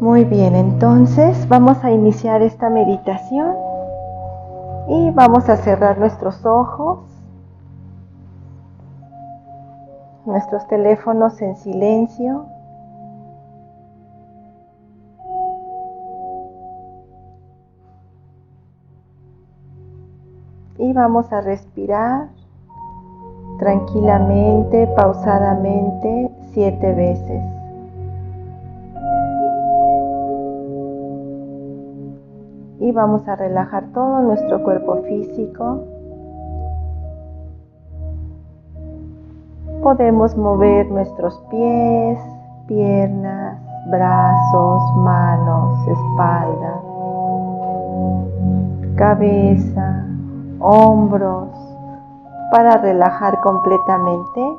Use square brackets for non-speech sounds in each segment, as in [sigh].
Muy bien, entonces vamos a iniciar esta meditación y vamos a cerrar nuestros ojos, nuestros teléfonos en silencio. Y vamos a respirar tranquilamente, pausadamente, siete veces. Y vamos a relajar todo nuestro cuerpo físico. Podemos mover nuestros pies, piernas, brazos, manos, espalda, cabeza, hombros, para relajar completamente.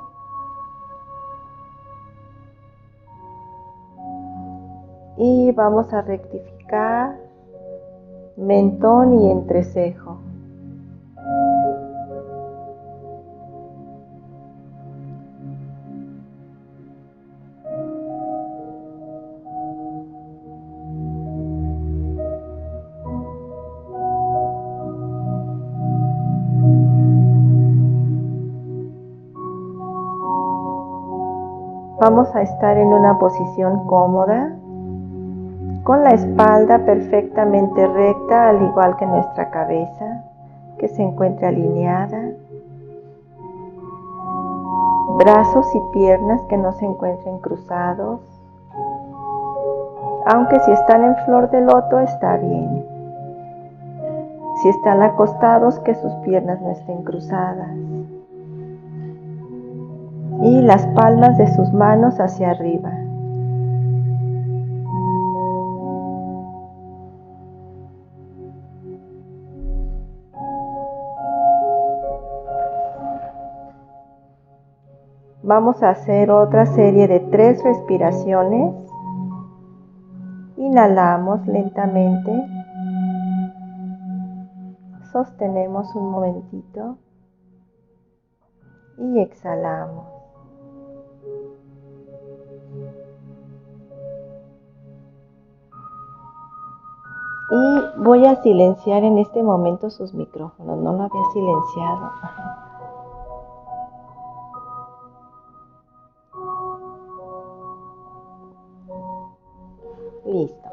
Y vamos a rectificar mentón y entrecejo. Vamos a estar en una posición cómoda con la espalda perfectamente recta, al igual que nuestra cabeza, que se encuentre alineada. Brazos y piernas que no se encuentren cruzados. Aunque si están en flor de loto está bien. Si están acostados, que sus piernas no estén cruzadas. Y las palmas de sus manos hacia arriba. Vamos a hacer otra serie de tres respiraciones. Inhalamos lentamente. Sostenemos un momentito. Y exhalamos. Y voy a silenciar en este momento sus micrófonos. No lo había silenciado. Listo.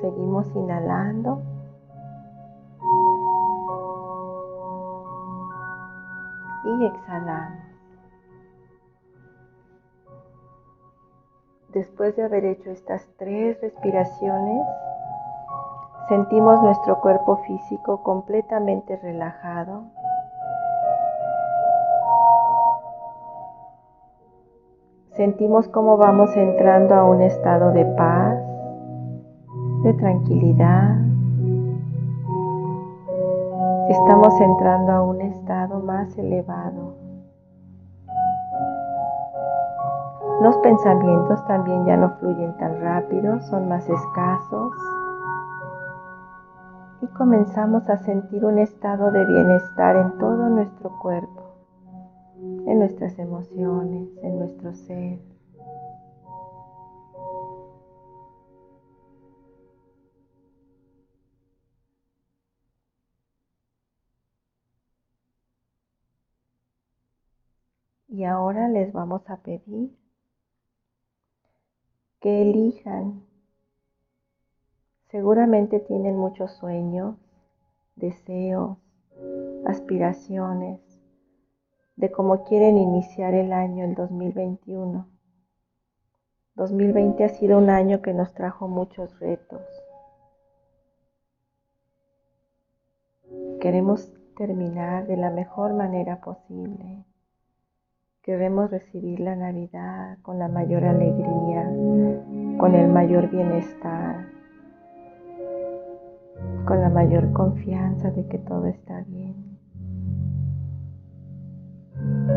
Seguimos inhalando. Y exhalamos. Después de haber hecho estas tres respiraciones, sentimos nuestro cuerpo físico completamente relajado sentimos cómo vamos entrando a un estado de paz, de tranquilidad. Estamos entrando a un estado más elevado. Los pensamientos también ya no fluyen tan rápido, son más escasos. Y comenzamos a sentir un estado de bienestar en todo nuestro cuerpo en nuestras emociones, en nuestro ser. Y ahora les vamos a pedir que elijan. Seguramente tienen muchos sueños, deseos, aspiraciones de cómo quieren iniciar el año, el 2021. 2020 ha sido un año que nos trajo muchos retos. Queremos terminar de la mejor manera posible. Queremos recibir la Navidad con la mayor alegría, con el mayor bienestar, con la mayor confianza de que todo está bien.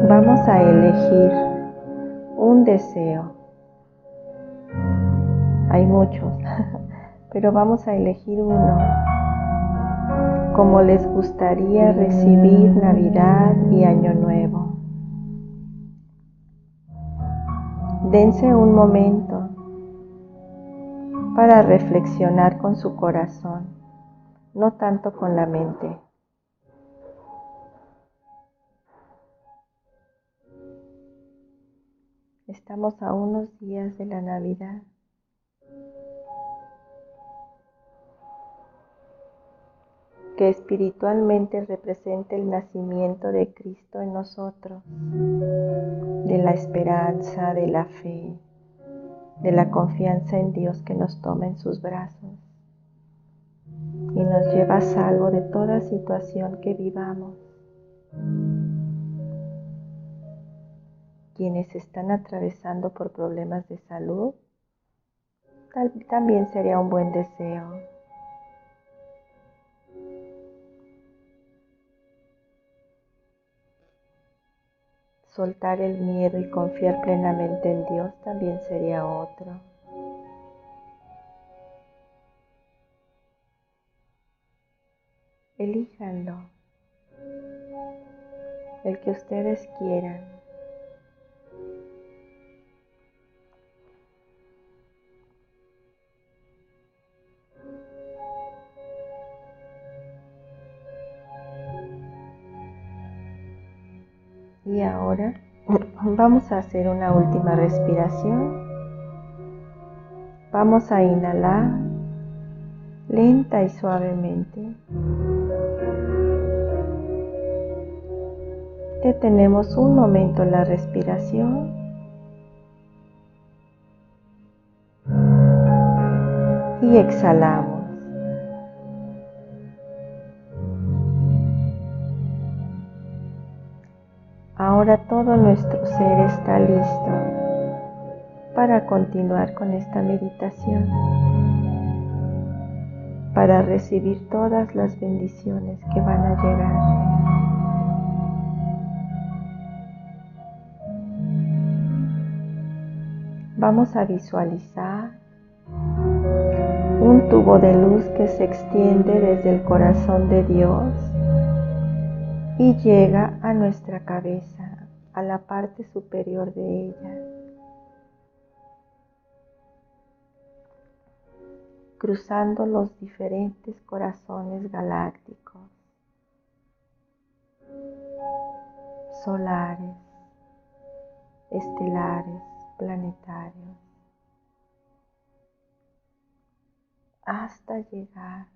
Vamos a elegir un deseo. Hay muchos, [laughs] pero vamos a elegir uno. Como les gustaría recibir Navidad y Año Nuevo. dense un momento para reflexionar con su corazón, no tanto con la mente. Estamos a unos días de la Navidad. que espiritualmente representa el nacimiento de Cristo en nosotros, de la esperanza, de la fe, de la confianza en Dios que nos toma en sus brazos y nos lleva a salvo de toda situación que vivamos. Quienes están atravesando por problemas de salud, también sería un buen deseo Soltar el miedo y confiar plenamente en Dios también sería otro. Elíjanlo, el que ustedes quieran. Y ahora vamos a hacer una última respiración. Vamos a inhalar lenta y suavemente. Detenemos un momento la respiración. Y exhalamos. Ahora todo nuestro ser está listo para continuar con esta meditación, para recibir todas las bendiciones que van a llegar. Vamos a visualizar un tubo de luz que se extiende desde el corazón de Dios y llega a nuestra cabeza, a la parte superior de ella. cruzando los diferentes corazones galácticos, solares, estelares, planetarios, hasta llegar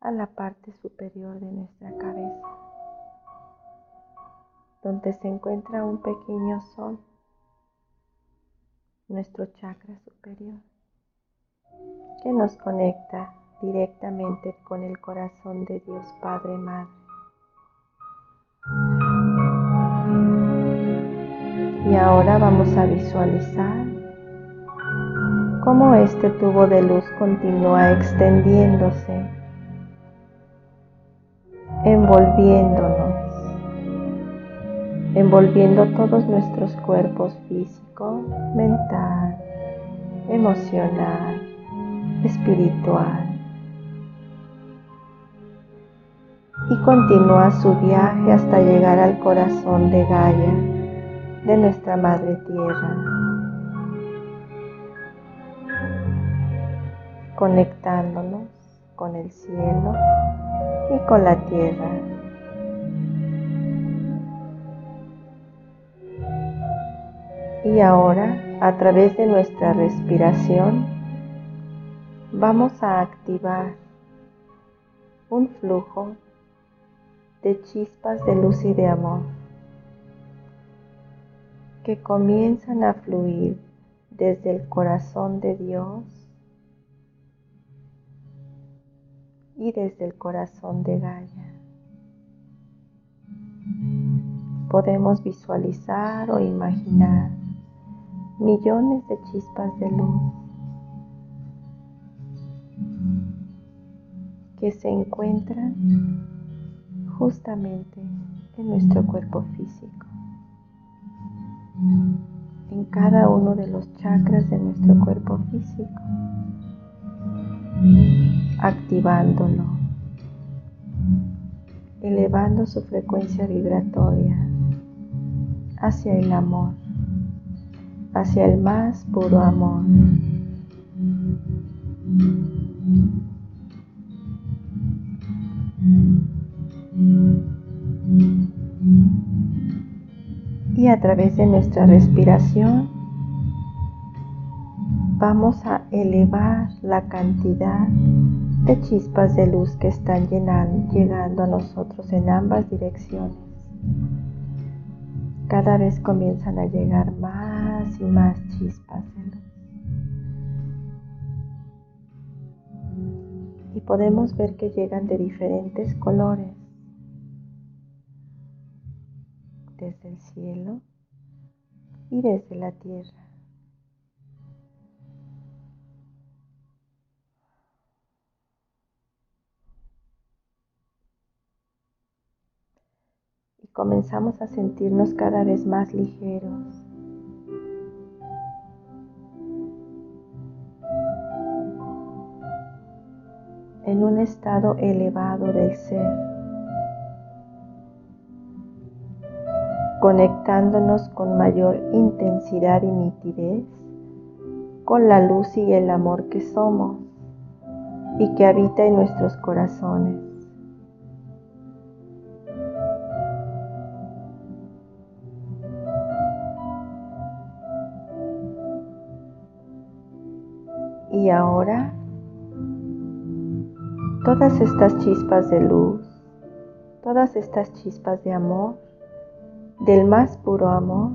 a la parte superior de nuestra cabeza donde se encuentra un pequeño sol, nuestro chakra superior, que nos conecta directamente con el corazón de Dios Padre Madre. Y ahora vamos a visualizar cómo este tubo de luz continúa extendiéndose, envolviéndonos envolviendo todos nuestros cuerpos físico, mental, emocional, espiritual. Y continúa su viaje hasta llegar al corazón de Gaia, de nuestra Madre Tierra, conectándonos con el cielo y con la tierra. Y ahora, a través de nuestra respiración, vamos a activar un flujo de chispas de luz y de amor que comienzan a fluir desde el corazón de Dios y desde el corazón de Gaia. Podemos visualizar o imaginar millones de chispas de luz que se encuentran justamente en nuestro cuerpo físico, en cada uno de los chakras de nuestro cuerpo físico, activándolo, elevando su frecuencia vibratoria hacia el amor hacia el más puro amor. Y a través de nuestra respiración vamos a elevar la cantidad de chispas de luz que están llegando a nosotros en ambas direcciones. Cada vez comienzan a llegar más y más chispas. Y podemos ver que llegan de diferentes colores. Desde el cielo y desde la tierra. comenzamos a sentirnos cada vez más ligeros. En un estado elevado del ser, conectándonos con mayor intensidad y nitidez con la luz y el amor que somos y que habita en nuestros corazones. Y ahora todas estas chispas de luz, todas estas chispas de amor, del más puro amor,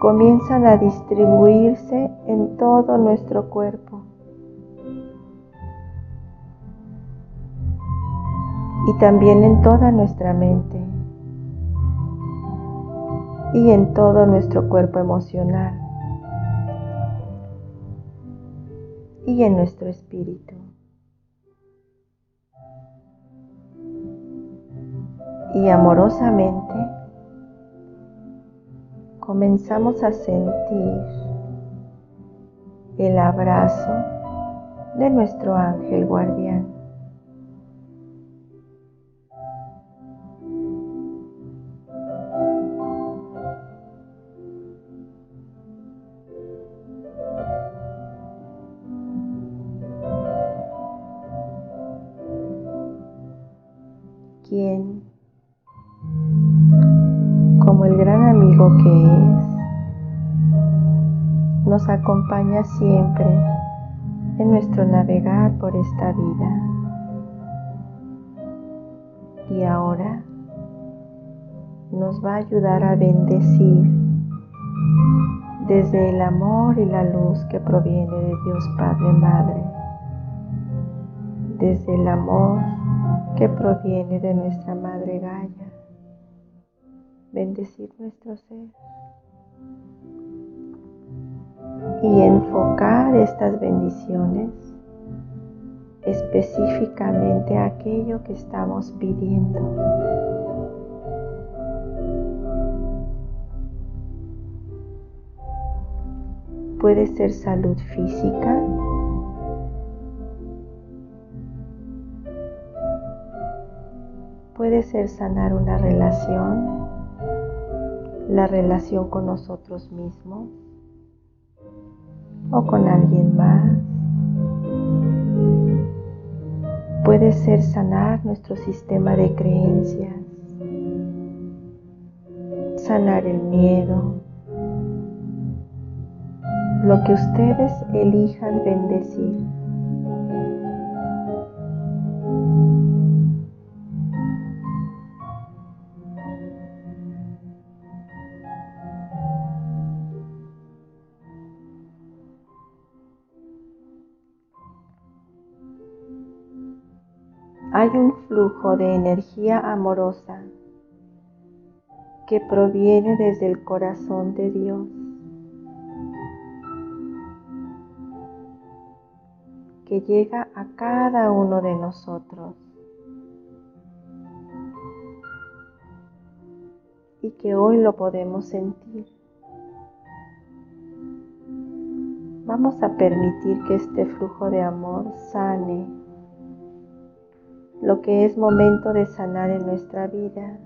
comienzan a distribuirse en todo nuestro cuerpo. Y también en toda nuestra mente y en todo nuestro cuerpo emocional. y en nuestro espíritu. Y amorosamente comenzamos a sentir el abrazo de nuestro ángel guardián. Nos acompaña siempre en nuestro navegar por esta vida. Y ahora nos va a ayudar a bendecir desde el amor y la luz que proviene de Dios Padre Madre, desde el amor que proviene de nuestra Madre Gaia. Bendecir nuestro ser y enfocar estas bendiciones específicamente a aquello que estamos pidiendo. Puede ser salud física, Puede ser sanar una relación, la relación con nosotros mismos o con alguien más. Puede ser sanar nuestro sistema de creencias, sanar el miedo, lo que ustedes elijan bendecir. Hay un flujo de energía amorosa que proviene desde el corazón de Dios, que llega a cada uno de nosotros y que hoy lo podemos sentir. Vamos a permitir que este flujo de amor sane lo que es momento de sanar en nuestra vida.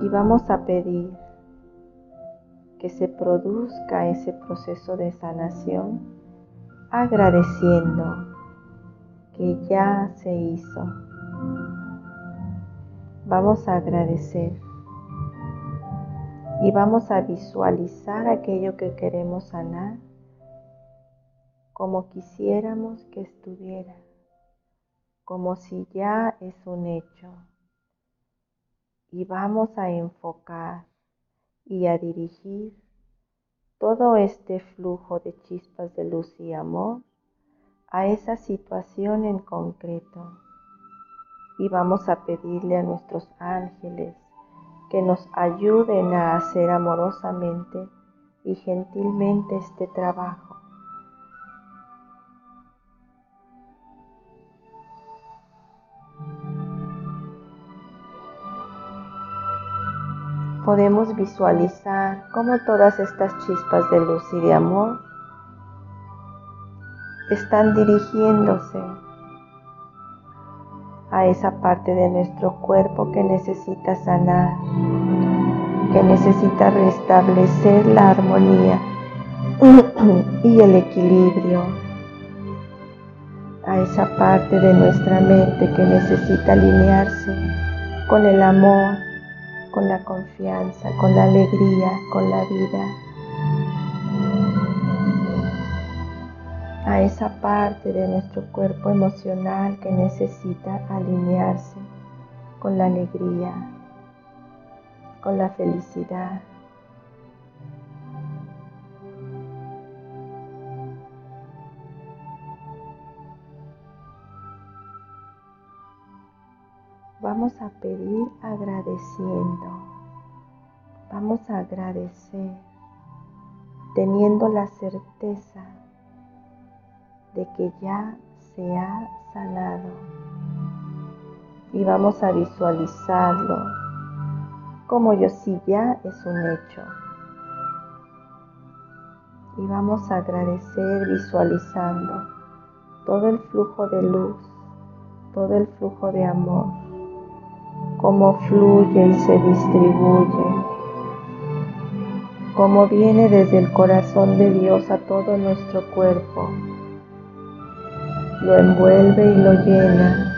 Y vamos a pedir que se produzca ese proceso de sanación agradeciendo que ya se hizo. Vamos a agradecer y vamos a visualizar aquello que queremos sanar como quisiéramos que estuviera, como si ya es un hecho. Y vamos a enfocar y a dirigir todo este flujo de chispas de luz y amor a esa situación en concreto. Y vamos a pedirle a nuestros ángeles que nos ayuden a hacer amorosamente y gentilmente este trabajo. Podemos visualizar cómo todas estas chispas de luz y de amor están dirigiéndose a esa parte de nuestro cuerpo que necesita sanar, que necesita restablecer la armonía y el equilibrio, a esa parte de nuestra mente que necesita alinearse con el amor, con la confianza, con la alegría, con la vida. A esa parte de nuestro cuerpo emocional que necesita alinearse con la alegría, con la felicidad. Vamos a pedir agradeciendo. Vamos a agradecer teniendo la certeza de que ya se ha sanado. Y vamos a visualizarlo como yo sí ya es un hecho. Y vamos a agradecer visualizando todo el flujo de luz, todo el flujo de amor, cómo fluye y se distribuye, cómo viene desde el corazón de Dios a todo nuestro cuerpo lo envuelve y lo llena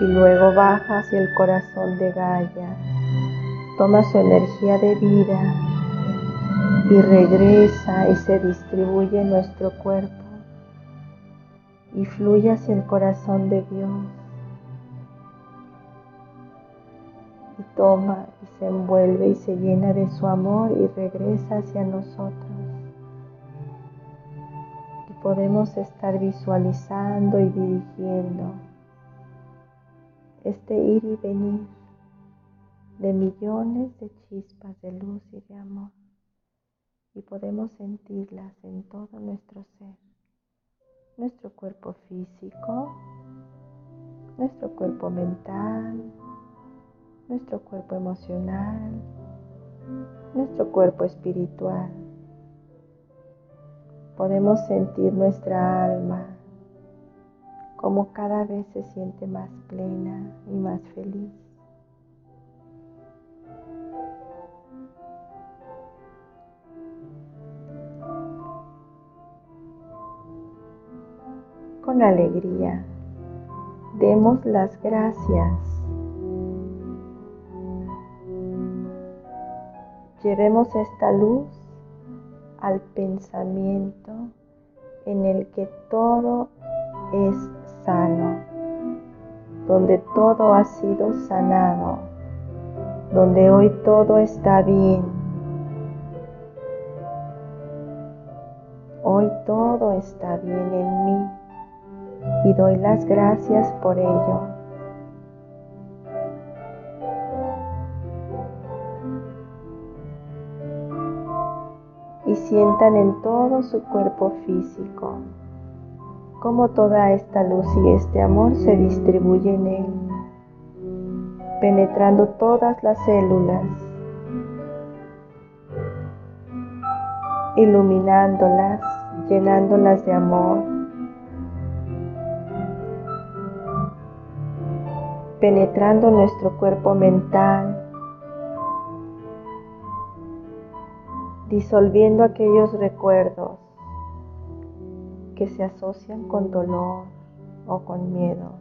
y luego baja hacia el corazón de Gaia, toma su energía de vida y regresa y se distribuye en nuestro cuerpo y fluye hacia el corazón de Dios y toma y se envuelve y se llena de su amor y regresa hacia nosotros podemos estar visualizando y dirigiendo este ir y venir de millones de chispas de luz y de amor. Y podemos sentirlas en todo nuestro ser, nuestro cuerpo físico, nuestro cuerpo mental, nuestro cuerpo emocional, nuestro cuerpo espiritual podemos sentir nuestra alma como cada vez se siente más plena y más feliz. Con alegría, demos las gracias. Llevemos esta luz al pensamiento en el que todo es sano, donde todo ha sido sanado, donde hoy todo está bien. Hoy todo está bien en mí y doy las gracias por ello. Sientan en todo su cuerpo físico. Cómo toda esta luz y este amor se distribuye en él, penetrando todas las células, iluminándolas, llenándolas de amor, penetrando nuestro cuerpo mental, disolviendo aquellos recuerdos que se asocian con dolor o con miedo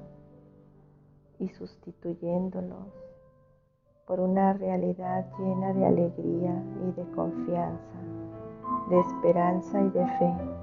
y sustituyéndolos por una realidad llena de alegría y de confianza, de esperanza y de fe.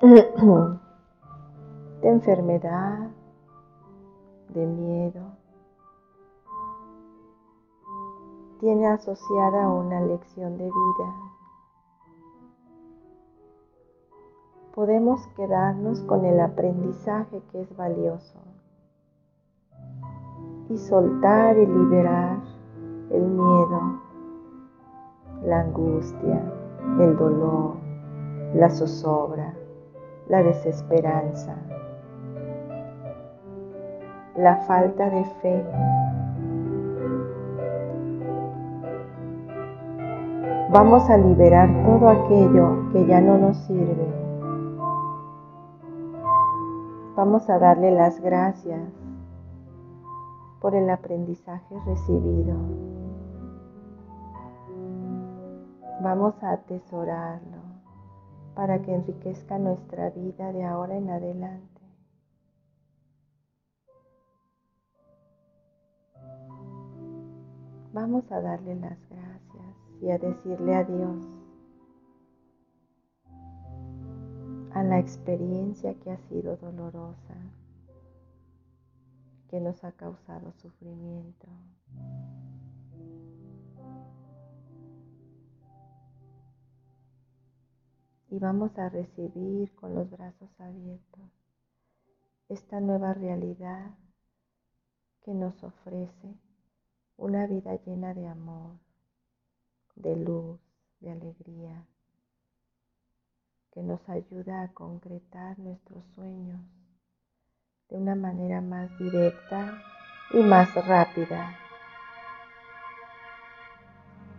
[coughs] de enfermedad, de miedo, tiene asociada una lección de vida. Podemos quedarnos con el aprendizaje que es valioso y soltar y liberar el miedo, la angustia, el dolor, la zozobra, la desesperanza, la falta de fe. Vamos a liberar todo aquello que ya no nos sirve. Vamos a darle las gracias por el aprendizaje recibido. Vamos a atesorarlo para que enriquezca nuestra vida de ahora en adelante. Vamos a darle las gracias y a decirle adiós a la experiencia que ha sido dolorosa, que nos ha causado sufrimiento. Y vamos a recibir con los brazos abiertos esta nueva realidad que nos ofrece una vida llena de amor, de luz, de alegría, que nos ayuda a concretar nuestros sueños de una manera más directa y más rápida,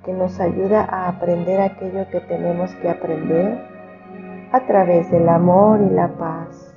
que nos ayuda a aprender aquello que tenemos que aprender a través del amor y la paz.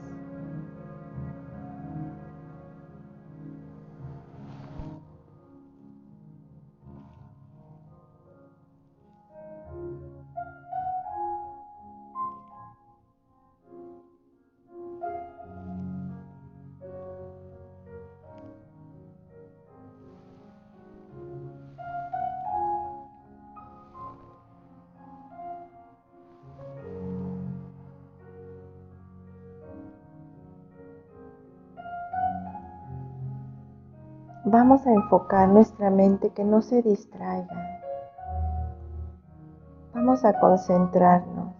Vamos a enfocar nuestra mente que no se distraiga. Vamos a concentrarnos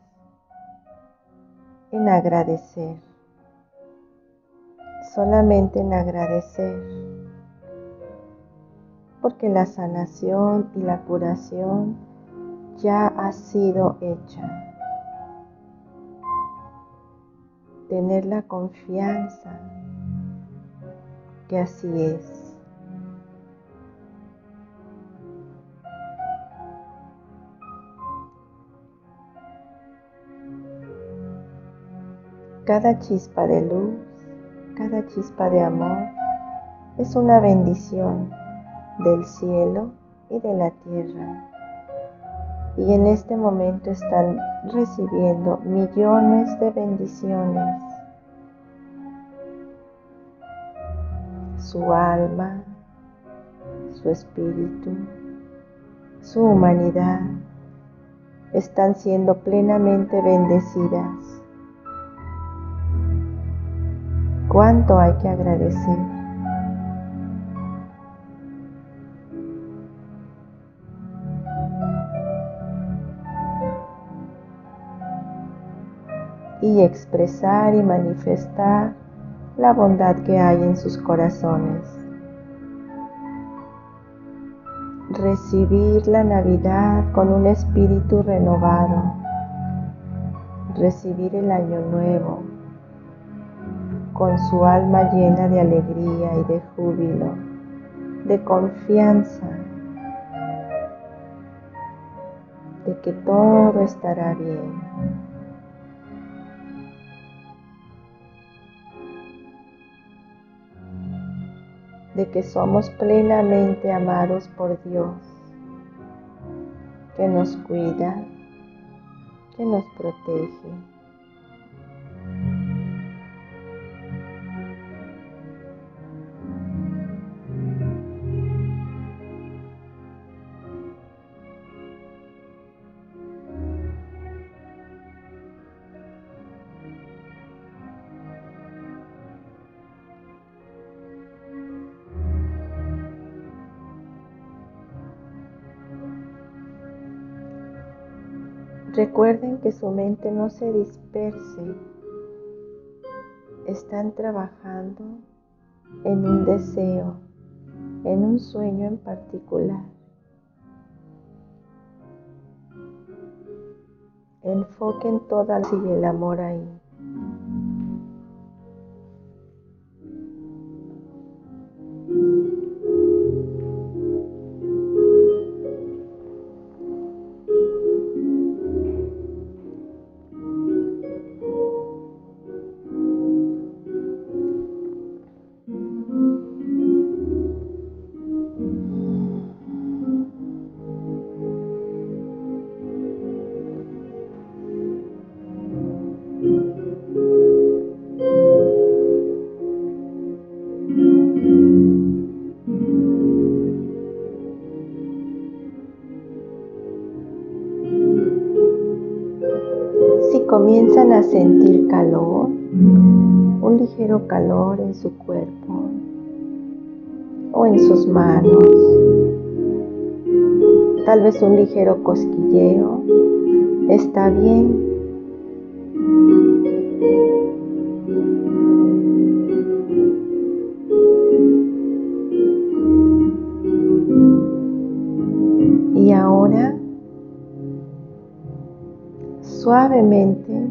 en agradecer, solamente en agradecer, porque la sanación y la curación ya ha sido hecha. Tener la confianza que así es. Cada chispa de luz, cada chispa de amor es una bendición del cielo y de la tierra. Y en este momento están recibiendo millones de bendiciones. Su alma, su espíritu, su humanidad están siendo plenamente bendecidas cuánto hay que agradecer. Y expresar y manifestar la bondad que hay en sus corazones. Recibir la Navidad con un espíritu renovado recibir el año nuevo con su alma llena de alegría y de júbilo, de confianza, de que todo estará bien. de que somos plenamente amados por Dios, que nos cuida, que nos protege. Recuerden que su mente no se disperse. Están trabajando en un deseo, en un sueño en particular. Enfoquen toda y el amor ahí. En su cuerpo o en sus manos, tal vez un ligero cosquilleo, está bien. Y ahora suavemente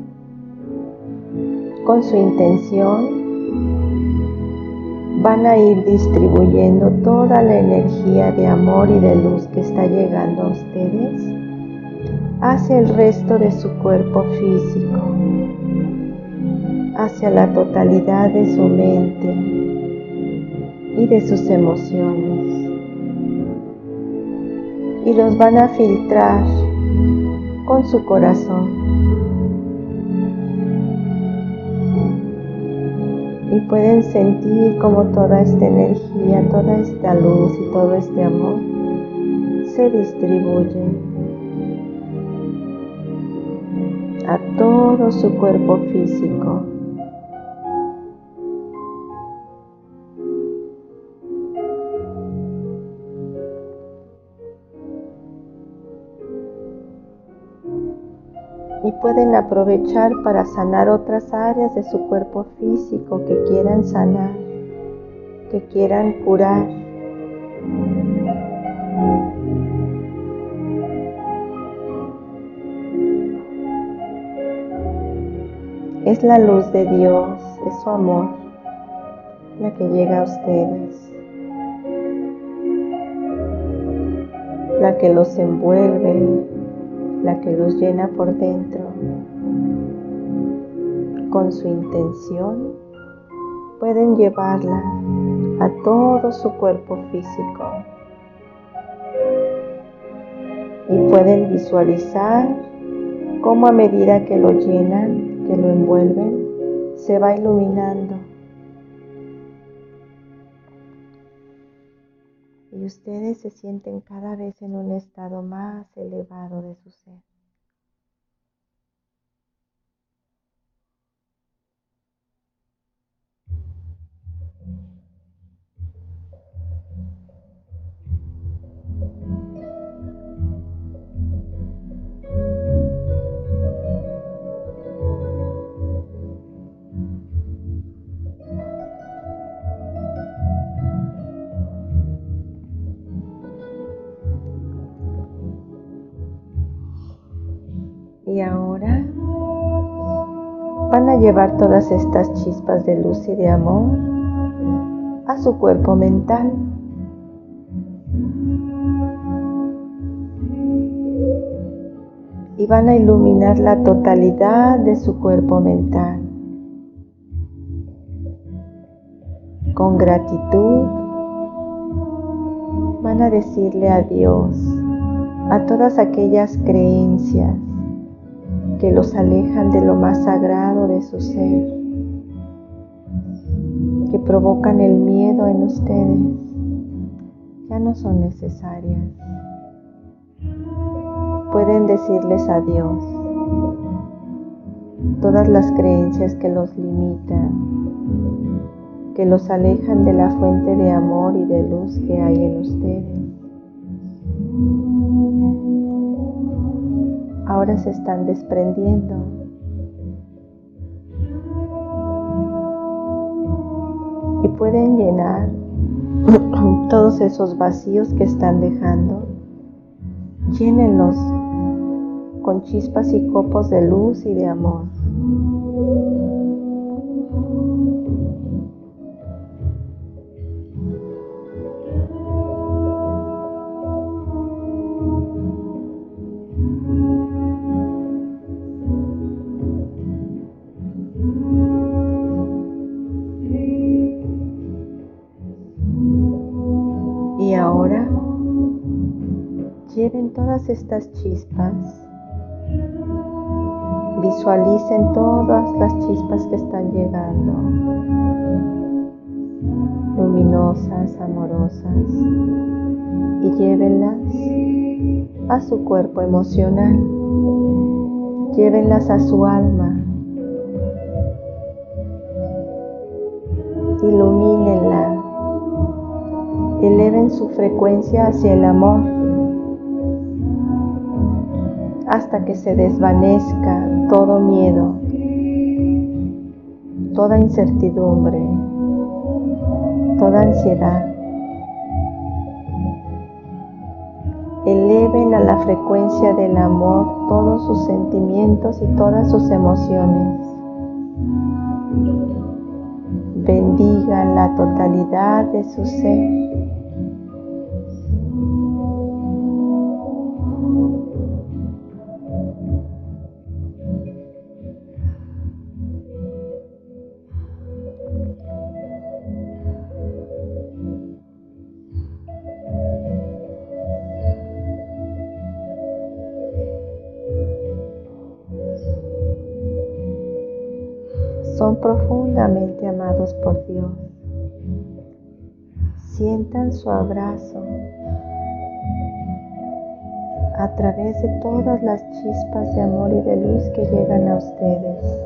con su intención van a ir distribuyendo toda la energía de amor y de luz que está llegando a ustedes hacia el resto de su cuerpo físico, hacia la totalidad de su mente y de sus emociones. Y los van a filtrar con su corazón. Y pueden sentir como toda esta energía, toda esta luz y todo este amor se distribuye a todo su cuerpo físico. Pueden aprovechar para sanar otras áreas de su cuerpo físico que quieran sanar, que quieran curar. Es la luz de Dios, es su amor la que llega a ustedes, la que los envuelve, la que los llena por dentro. Con su intención pueden llevarla a todo su cuerpo físico y pueden visualizar cómo a medida que lo llenan, que lo envuelven, se va iluminando. y ustedes se sienten cada vez en un estado más elevado de su ser. Y ahora van a llevar todas estas chispas de luz y de amor a su cuerpo mental. Y van a iluminar la totalidad de su cuerpo mental. Con gratitud van a decirle adiós a todas aquellas creencias que los alejan de lo más sagrado de su ser, que provocan el miedo en ustedes, ya no son necesarias. Pueden decirles adiós. Todas las creencias que los limitan, que los alejan de la fuente de amor y de luz que hay en ustedes. Ahora se están desprendiendo. Y pueden llenar [clears throat] todos esos vacíos que están dejando. Llénenlos con chispas y copos de luz y de amor. Todas estas chispas. Visualicen todas las chispas que están llegando, luminosas, amorosas, y llévenlas a su cuerpo emocional, llévenlas a su alma, ilumínenla, eleven su frecuencia hacia el amor hasta que se desvanezca todo miedo, toda incertidumbre, toda ansiedad. Eleven a la frecuencia del amor todos sus sentimientos y todas sus emociones. Bendigan la totalidad de su ser profundamente amados por Dios. Sientan su abrazo a través de todas las chispas de amor y de luz que llegan a ustedes,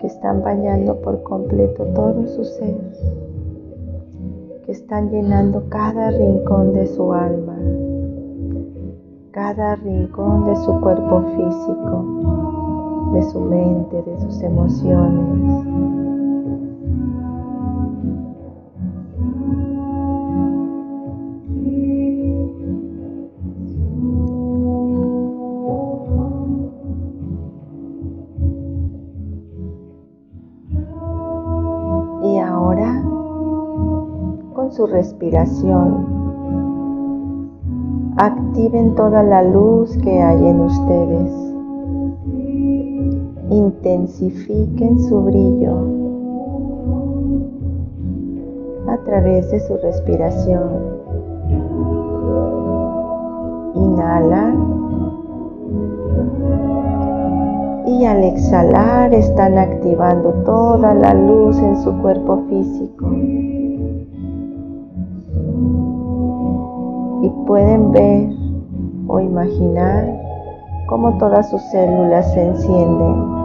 que están bañando por completo todo su ser, que están llenando cada rincón de su alma, cada rincón de su cuerpo físico de su mente, de sus emociones. Y ahora, con su respiración, activen toda la luz que hay en ustedes intensifiquen su brillo a través de su respiración. Inhalan y al exhalar están activando toda la luz en su cuerpo físico. Y pueden ver o imaginar cómo todas sus células se encienden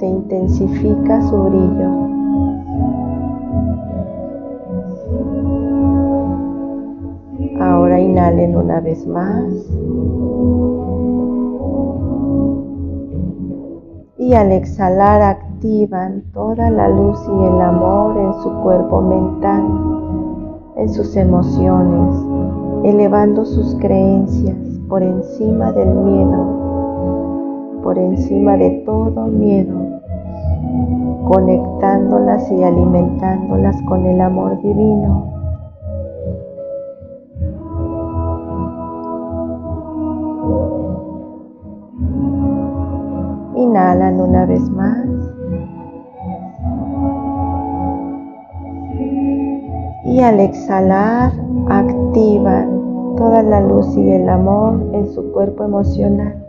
se intensifica su brillo. Ahora inhalen una vez más. Y al exhalar activan toda la luz y el amor en su cuerpo mental, en sus emociones, elevando sus creencias por encima del miedo por encima de todo miedo, conectándolas y alimentándolas con el amor divino. Inhalan una vez más. Y al exhalar activan toda la luz y el amor en su cuerpo emocional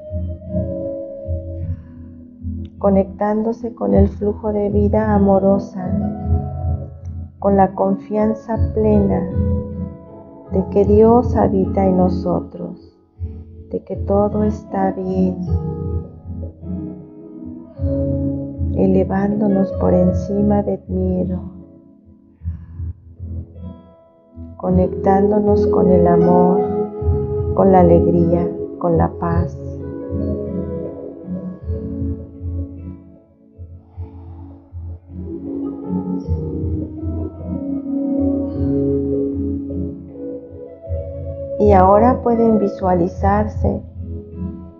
conectándose con el flujo de vida amorosa, con la confianza plena de que Dios habita en nosotros, de que todo está bien, elevándonos por encima del miedo, conectándonos con el amor, con la alegría, con la paz. Ahora pueden visualizarse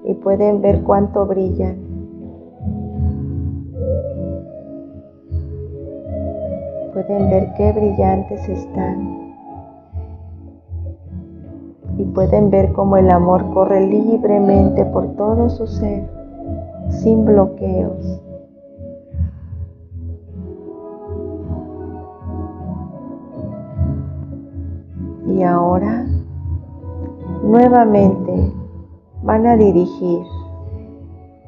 y pueden ver cuánto brillan. Pueden ver qué brillantes están. Y pueden ver cómo el amor corre libremente por todo su ser, sin bloqueos. Y ahora Nuevamente van a dirigir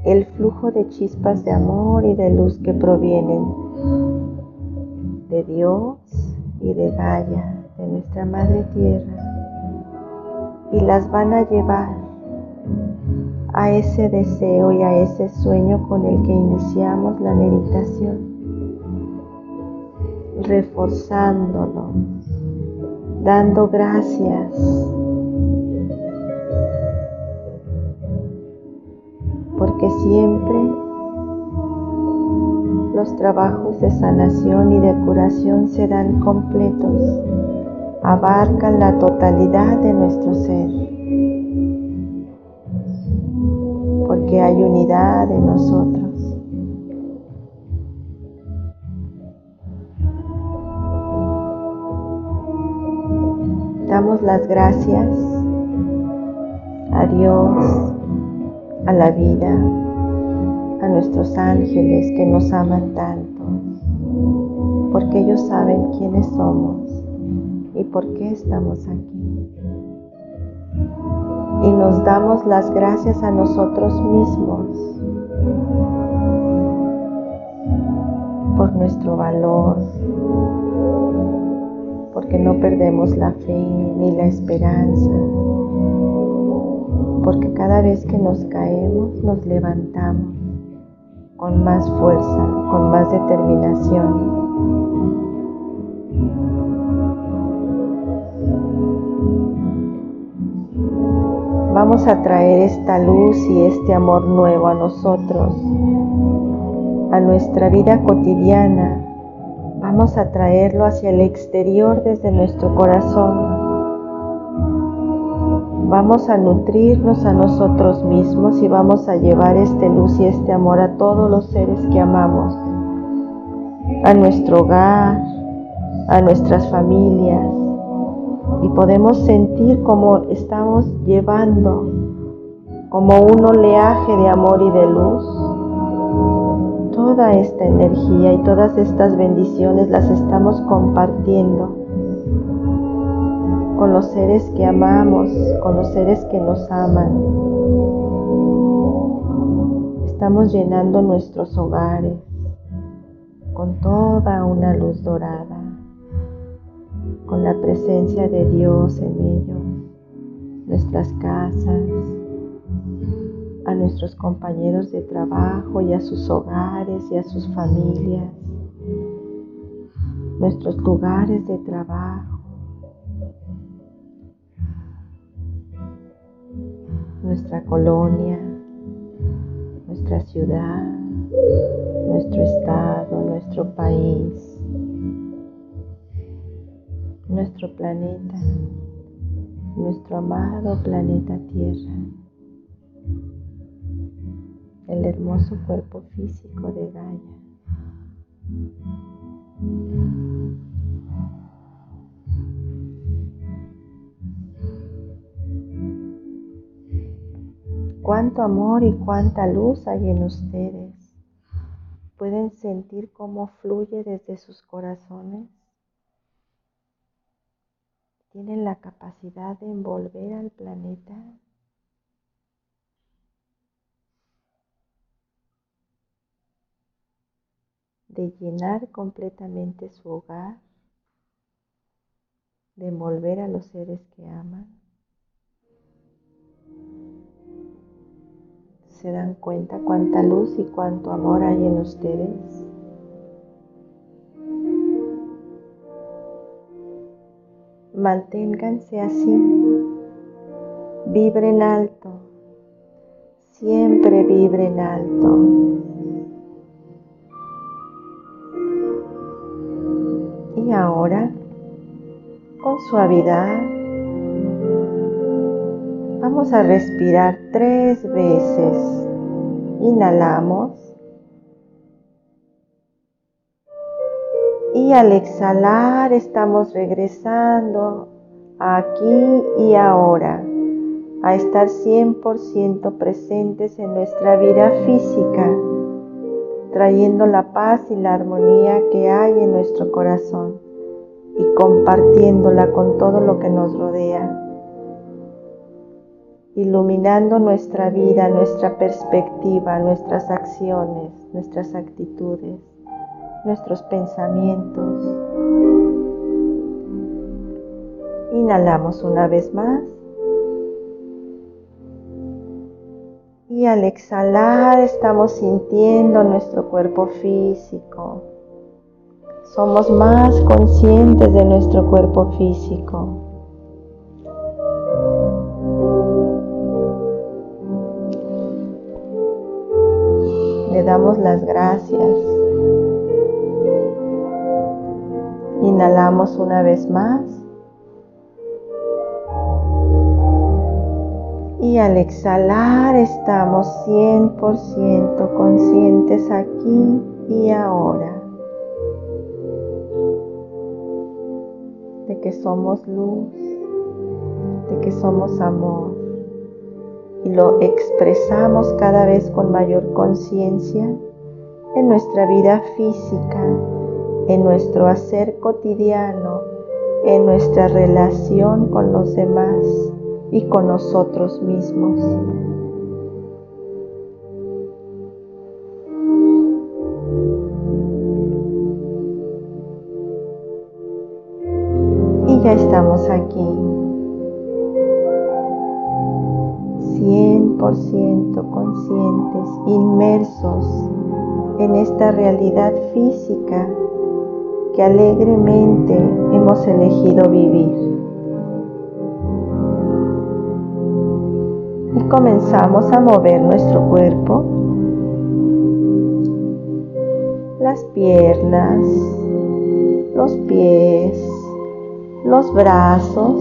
el flujo de chispas de amor y de luz que provienen de Dios y de Gaia, de nuestra Madre Tierra, y las van a llevar a ese deseo y a ese sueño con el que iniciamos la meditación, reforzándolo, dando gracias porque siempre los trabajos de sanación y de curación serán completos, abarcan la totalidad de nuestro ser, porque hay unidad en nosotros. Damos las gracias a Dios a la vida, a nuestros ángeles que nos aman tanto, porque ellos saben quiénes somos y por qué estamos aquí. Y nos damos las gracias a nosotros mismos por nuestro valor, porque no perdemos la fe ni la esperanza porque cada vez que nos caemos nos levantamos con más fuerza, con más determinación. Vamos a traer esta luz y este amor nuevo a nosotros, a nuestra vida cotidiana. Vamos a traerlo hacia el exterior desde nuestro corazón vamos a nutrirnos a nosotros mismos y vamos a llevar este luz y este amor a todos los seres que amamos, a nuestro hogar, a nuestras familias. Y podemos sentir como estamos llevando como un oleaje de amor y de luz. Toda esta energía y todas estas bendiciones las estamos compartiendo con los seres que amamos, con los seres que nos aman. Estamos llenando nuestros hogares con toda una luz dorada, con la presencia de Dios en ellos, nuestras casas, a nuestros compañeros de trabajo y a sus hogares y a sus familias, nuestros lugares de trabajo nuestra colonia, nuestra ciudad, nuestro estado, nuestro país, nuestro planeta, nuestro amado planeta Tierra. el hermoso cuerpo físico de Gaia. Cuánto amor y cuánta luz hay en ustedes. ¿Pueden sentir cómo fluye desde sus corazones? ¿Tienen la capacidad de envolver al planeta? de llenar completamente su hogar, de envolver a los seres que aman. ¿Se dan cuenta cuánta luz y cuánto amor hay en ustedes? Manténganse así, vibren alto, siempre vibren alto. Y ahora, con suavidad, vamos a respirar tres veces. Inhalamos. Y al exhalar estamos regresando aquí y ahora a estar 100% presentes en nuestra vida física trayendo la paz y la armonía que hay en nuestro corazón y compartiéndola con todo lo que nos rodea, iluminando nuestra vida, nuestra perspectiva, nuestras acciones, nuestras actitudes, nuestros pensamientos. Inhalamos una vez más. Y al exhalar estamos sintiendo nuestro cuerpo físico. Somos más conscientes de nuestro cuerpo físico. Damos las gracias. Inhalamos una vez más. Y al exhalar estamos 100% conscientes aquí y ahora de que somos luz, de que somos amor y lo expresamos cada vez con mayor conciencia en nuestra vida física, en nuestro hacer cotidiano, en nuestra relación con los demás y con nosotros mismos. Que alegremente hemos elegido vivir. y comenzamos a mover nuestro cuerpo, las piernas, los pies, los brazos,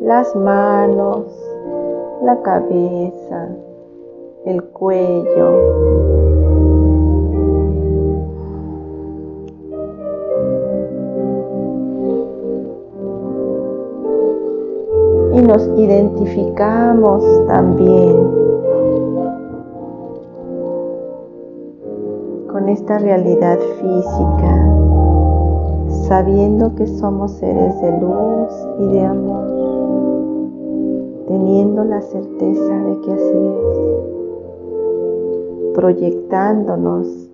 las manos, la cabeza, el cuello, nos identificamos también con esta realidad física, sabiendo que somos seres de luz y de amor, teniendo la certeza de que así es, proyectándonos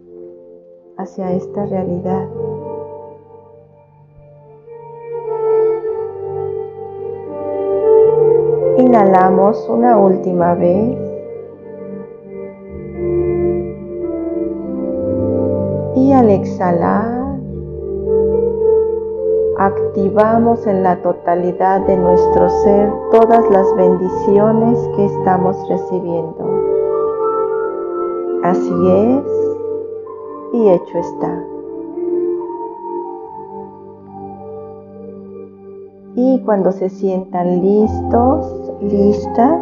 hacia esta realidad Inhalamos una última vez. Y al exhalar, activamos en la totalidad de nuestro ser todas las bendiciones que estamos recibiendo. Así es y hecho está. Y cuando se sientan listos, listas,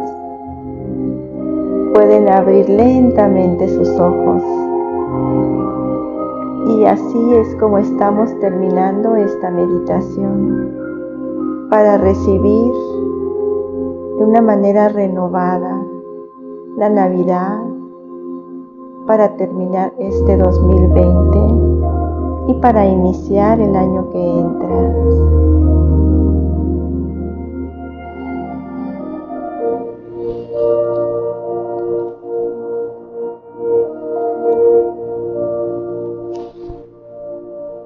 pueden abrir lentamente sus ojos. Y así es como estamos terminando esta meditación para recibir de una manera renovada la Navidad, para terminar este 2020 y para iniciar el año que entra.